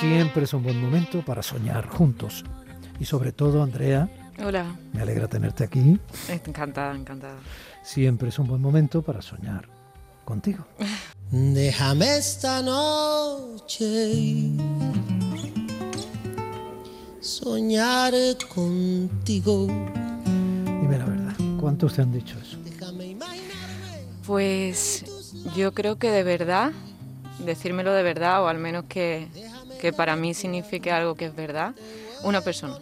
Siempre es un buen momento para soñar juntos. Y sobre todo, Andrea. Hola. Me alegra tenerte aquí. Encantada, encantada. Siempre es un buen momento para soñar contigo. Déjame esta noche soñar contigo. Dime la verdad, ¿cuántos te han dicho eso? Pues yo creo que de verdad, decírmelo de verdad, o al menos que, que para mí signifique algo que es verdad, una persona.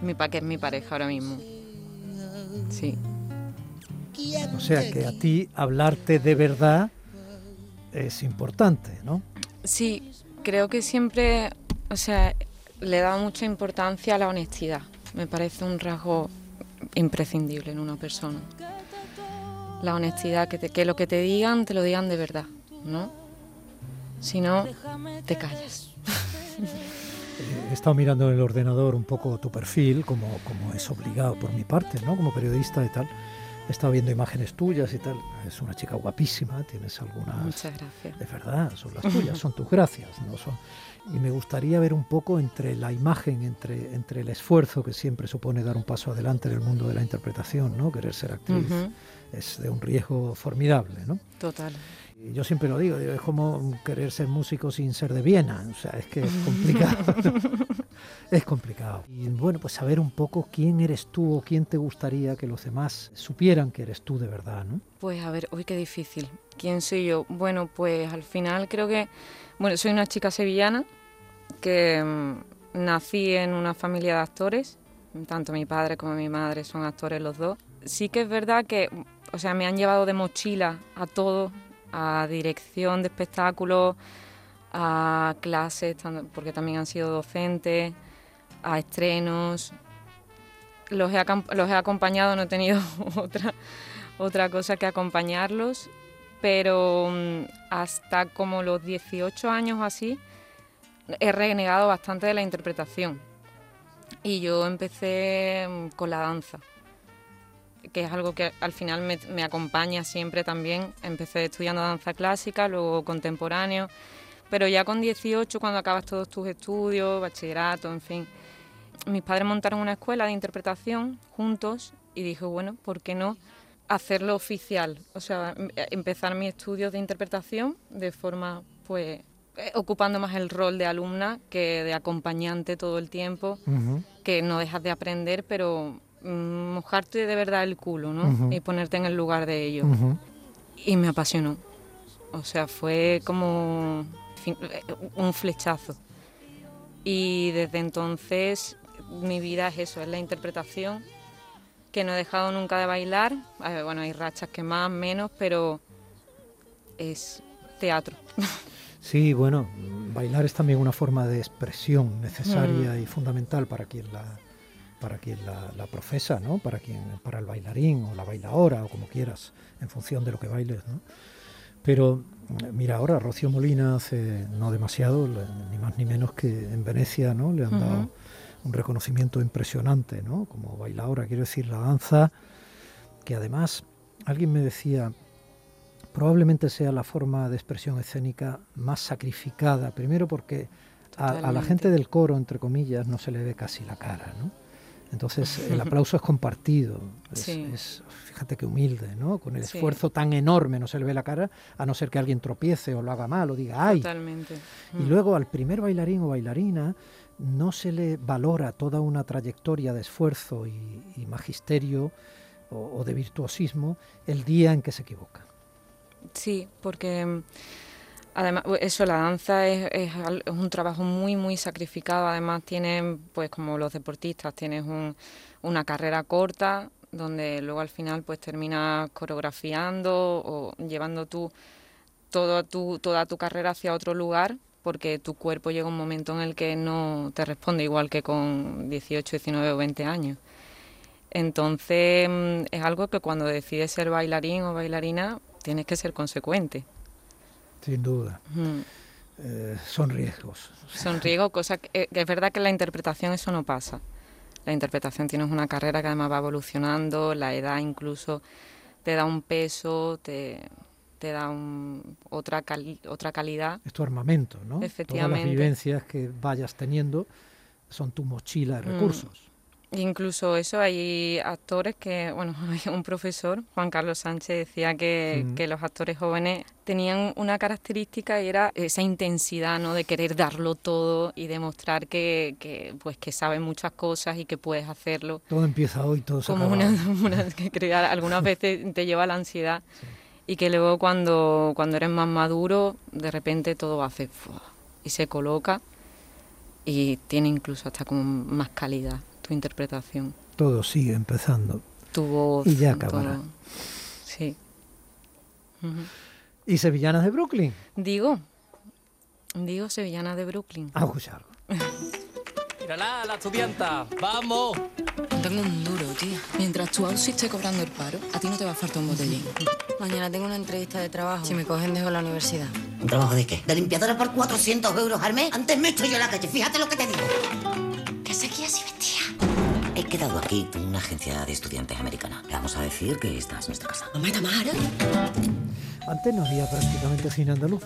Mi pa que es mi pareja ahora mismo. Sí. O sea que a ti hablarte de verdad es importante, ¿no? Sí, creo que siempre, o sea, le da mucha importancia a la honestidad. Me parece un rasgo imprescindible en una persona. La honestidad, que, que lo que te digan, te lo digan de verdad, ¿no? Si no, te callas. He estado mirando en el ordenador un poco tu perfil, como, como es obligado por mi parte, ¿no? Como periodista y tal. He estado viendo imágenes tuyas y tal. Es una chica guapísima, tienes algunas... Muchas gracias. De verdad, son las tuyas, son tus gracias. ¿no? Son, y me gustaría ver un poco entre la imagen, entre, entre el esfuerzo que siempre supone dar un paso adelante en el mundo de la interpretación, ¿no? Querer ser actriz es de un riesgo formidable, ¿no? Total. Yo siempre lo digo, es como querer ser músico sin ser de Viena, o sea, es que es complicado. es complicado. Y bueno, pues saber un poco quién eres tú o quién te gustaría que los demás supieran que eres tú de verdad, ¿no? Pues a ver, uy, qué difícil. ¿Quién soy yo? Bueno, pues al final creo que, bueno, soy una chica sevillana que mmm, nací en una familia de actores, tanto mi padre como mi madre son actores los dos. Sí que es verdad que, o sea, me han llevado de mochila a todo, a dirección de espectáculos, a clases, porque también han sido docentes, a estrenos. Los he, acompañado, no he tenido otra, cosa que acompañarlos, pero hasta como los 18 años así he renegado bastante de la interpretación. Y yo empecé con la danza que es algo que al final me, me, acompaña siempre también. Empecé estudiando danza clásica, luego contemporáneo, pero ya con 18, cuando acabas todos tus estudios, bachillerato, en fin, mis padres montaron una escuela de interpretación juntos y dije, bueno, ¿por qué no hacerlo oficial? O sea, empezar mis estudios de interpretación de forma, pues, ocupando más el rol de alumna que de acompañante todo el tiempo, uh -huh. que no dejas de aprender, pero mojarte de verdad el culo, ¿no? Uh -huh. Y ponerte en el lugar de ellos. Uh -huh. Y me apasionó. O sea, fue como un flechazo. Y desde entonces mi vida es eso, es la interpretación, que no he dejado nunca de bailar. Bueno, hay rachas que más, menos, pero es teatro. Sí, bueno, bailar es también una forma de expresión necesaria mm. y fundamental para quien la, para quien la, la, profesa, ¿no? Para quien, para el bailarín o la bailadora o como quieras, en función de lo que bailes, ¿no? Pero mira, ahora Rocío Molina hace no demasiado, ni más ni menos que en Venecia, ¿no? Le han uh -huh. dado un reconocimiento impresionante, ¿no? Como bailadora, quiero decir, la danza, que además alguien me decía, probablemente sea la forma de expresión escénica más sacrificada, primero porque a, a la gente del coro, entre comillas, no se le ve casi la cara, ¿no? Entonces el aplauso es compartido, es, Sí. es- fíjate qué humilde, ¿no? Con el Sí. esfuerzo tan enorme no se le ve la cara, a no ser que alguien tropiece o lo haga mal o diga ¡ay! Totalmente. Y Mm. luego al primer bailarín o bailarina no se le valora toda una trayectoria de esfuerzo y, y magisterio o, o de virtuosismo el día en que se equivoca. Sí, porque además eso, la danza es, es es un trabajo muy, muy sacrificado. Además tienes, pues como los deportistas, tienes un- una carrera corta donde luego al final pues terminas coreografiando o llevando tú tu, toda tu carrera hacia otro lugar porque tu cuerpo llega un momento en el que no te responde igual que con 18, 19 o 20 años. Entonces mm, es algo que cuando decides ser bailarín o bailarina tienes que ser consecuente. Sin duda. Mm. Eh, son riesgos. Son riesgos, cosa que, eh, que es verdad que en la interpretación eso no pasa. La interpretación tienes una carrera que además va evolucionando, la edad incluso te da un peso, te, te da un- otra, cali- otra calidad. Es tu armamento, ¿no? Todas Efectivamente. las vivencias que vayas teniendo son tu mochila de Mm. Incluso eso, hay actores que, bueno, un profesor, Juan Carlos Sánchez, decía que, Mm. que los actores jóvenes tenían una característica y era esa intensidad, ¿no? De querer darlo todo y demostrar que, que, pues, que sabes muchas cosas y que puedes hacerlo. Todo empieza hoy, todo se Como acaba una, una que crear, algunas veces te lleva a la ansiedad y que luego cuando, cuando eres más maduro, de repente todo hace y se coloca y tiene incluso hasta como más calidad tu interpretación, Todo sigue empezando. tu voz. Y ya todo. acabará. Sí. Ujú. ¿Y Sevillanas de Brooklyn? Digo, digo sevillana de Brooklyn. A escuchar algo. Mírala, la estudianta. ¡Vamos! Tengo un duro, tía. Mientras tu Aussie esté cobrando el paro, a ti no te va a faltar un botellín. Mañana tengo una entrevista de trabajo. Si me cogen, dejo la universidad. ¿Un trabajo de qué? ¿De limpiadora por 400 euros al mes? Antes me estoy yo en la calle, fíjate lo que te digo. Quedado aquí con una agencia de estudiantes americana. Le vamos a decir que esta es nuestra casa. Mamá, Tamara. Antes no había prácticamente cine andaluz.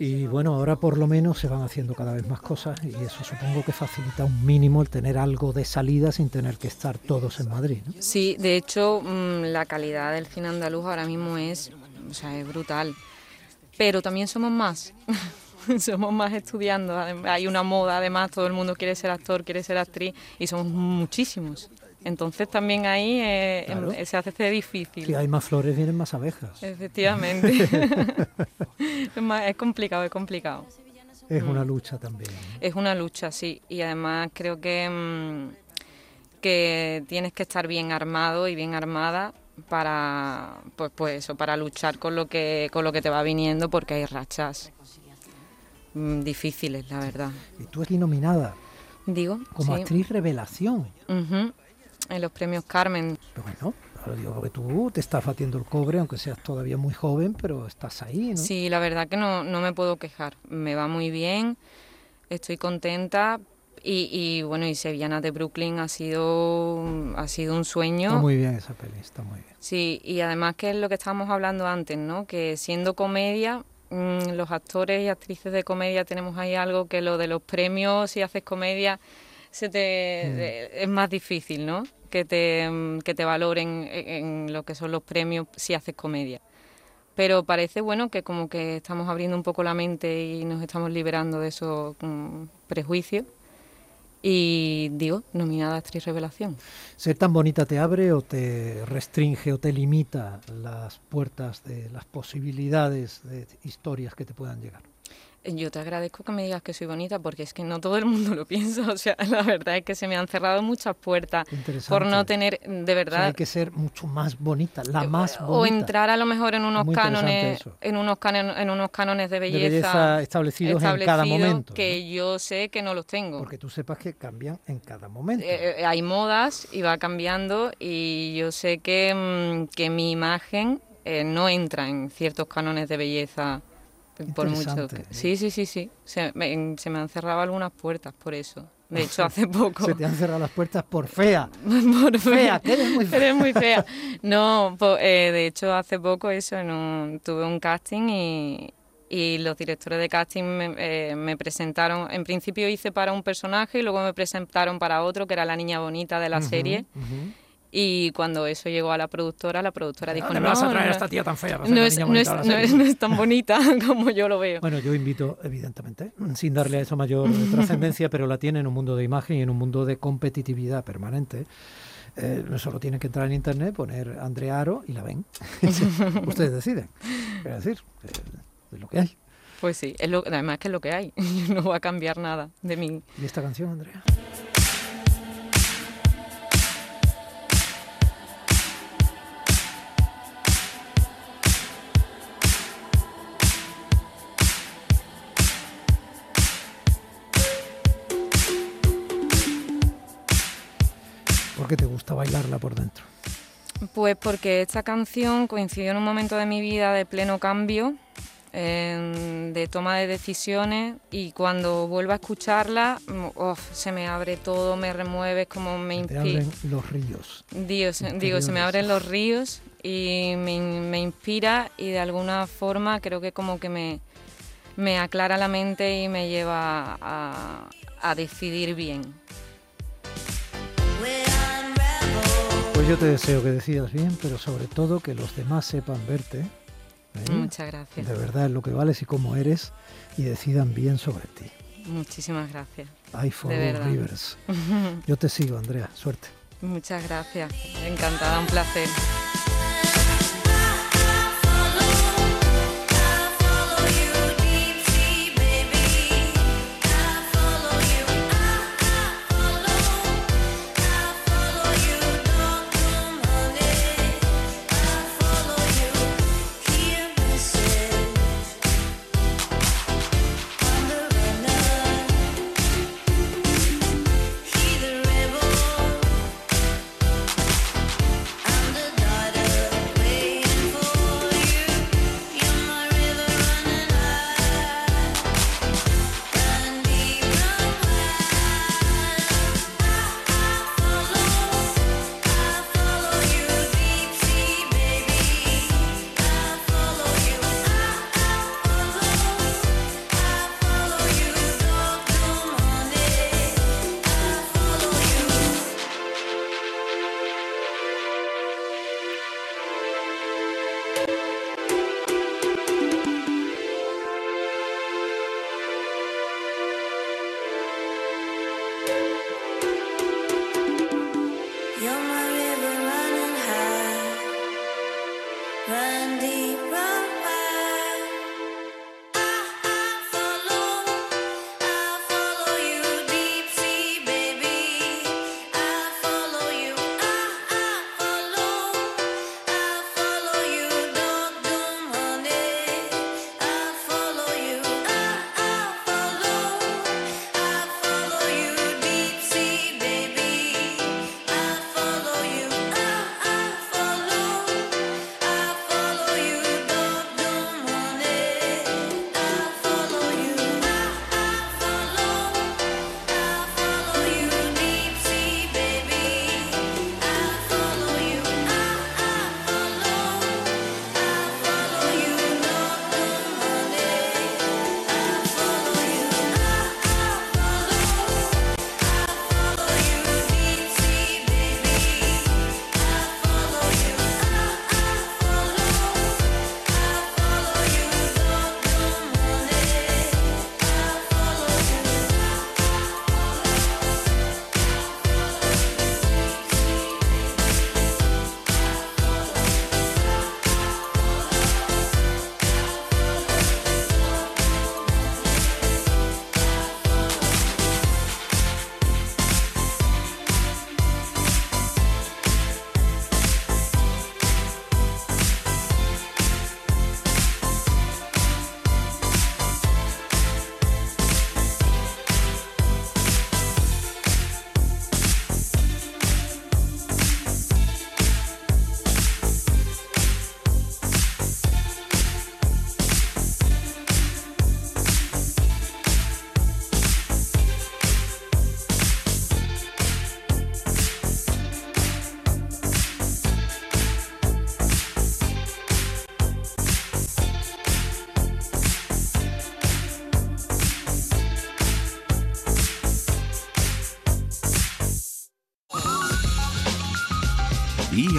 Y bueno, ahora por lo menos se van haciendo cada vez más cosas y eso supongo que facilita un mínimo el tener algo de salida sin tener que estar todos en Madrid. ¿no? Sí, de hecho, mm, la calidad del cine andaluz ahora mismo es, o sea, es brutal. Pero también somos más. somos más estudiando. Hay una moda, además, todo el mundo quiere ser actor, quiere ser actriz y somos muchísimos. Entonces también ahí eh, Claro. em- se hace difícil. Si hay más flores, vienen más abejas. Efectivamente. es, más- es complicado, es complicado. Es Mm. una lucha también. ¿no? Es una lucha, sí. Y además creo que, mm, que tienes que estar bien armado y bien armada para pues, pues eso, para luchar con lo que con lo que te va viniendo porque hay rachas mm, difíciles, la verdad. Y tú aquí nominada Digo, como sí. actriz revelación. Ujú. En los premios Carmen. Pero bueno, ahora digo que tú te estás batiendo el cobre, aunque seas todavía muy joven, pero estás ahí, ¿no? Sí, la verdad que no, no me puedo quejar. Me va muy bien, estoy contenta. Y, y, bueno, y Sevillanas de Brooklyn ha sido, ha sido un sueño. Está muy bien esa peli, está muy bien. Sí, y además que es lo que estábamos hablando antes, ¿no? Que siendo comedia, los actores y actrices de comedia tenemos ahí algo que lo de los premios, si haces comedia, se te, eh, es más difícil, ¿no? Que te, mm, que te valoren en, en lo que son los premios si haces comedia. Pero parece bueno que como que estamos abriendo un poco la mente y nos estamos liberando de esos mm, prejuicios. Y digo, nominada actriz revelación. ¿Ser tan bonita te abre o te restringe o te limita las puertas de las posibilidades de historias que te puedan llegar? Yo te agradezco que me digas que soy bonita porque es que no todo el mundo lo piensa. O sea, la verdad es que se me han cerrado muchas puertas por no tener, de O sea, verdad, hay que ser mucho más bonita, la más bonita. o entrar a lo mejor en unos cánones, en unos cánones, en unos cánones de de belleza, establecidos, en cada momento. que ¿no? yo sé que no los tengo. Porque tú sepas que cambian en cada momento. Eh, eh, hay modas y va cambiando y yo sé que, mm, que mi imagen eh, no entra en ciertos cánones de belleza por mucho sí sí sí sí se me, se me han cerrado algunas puertas por eso de hecho hace poco Se te han cerrado las puertas por fea. por Fea, que eres muy fea. eres muy fea no eh, de hecho hace poco eso en un- tuve un casting y y los directores de casting me, eh, me presentaron, en principio hice para un personaje y luego me presentaron para otro, que era la niña bonita de la serie. Ujú. Y cuando eso llegó a la productora, la productora dijo, ¿Dónde no, me vas a traer no, a esta tía tan fea? no es, no, es, no es- no es tan bonita como yo lo veo. Bueno, yo invito, evidentemente, sin darle a eso mayor trascendencia, pero la tiene en un mundo de imagen y en un mundo de competitividad permanente. Eh, solo tienen que entrar en internet, poner Andrea Aro y la ven. Ustedes deciden. Es decir, eh, es lo que hay. Pues sí, es lo, además que es lo que hay. no va a cambiar nada de mí. ¿Y esta canción, Andrea? por qué te gusta bailarla por dentro? Pues porque esta canción coincidió en un momento de mi vida de pleno cambio, eh, de toma de decisiones y cuando vuelvo a escucharla, oh, se me abre todo, me remueve, como me inspira. Se abren los ríos. Dios, eh, digo, se me abren los ríos y me, me, inspira y de alguna forma creo que como que me, me aclara la mente y me lleva a, a decidir bien. Pues yo te deseo que decidas bien, pero sobre todo que los demás sepan verte. ¿eh? Muchas gracias. De verdad, lo que vales y cómo eres, y decidan bien sobre ti. Muchísimas gracias. I follow Rivers. Yo te sigo, Andrea. Suerte. Muchas gracias. Encantada, un placer.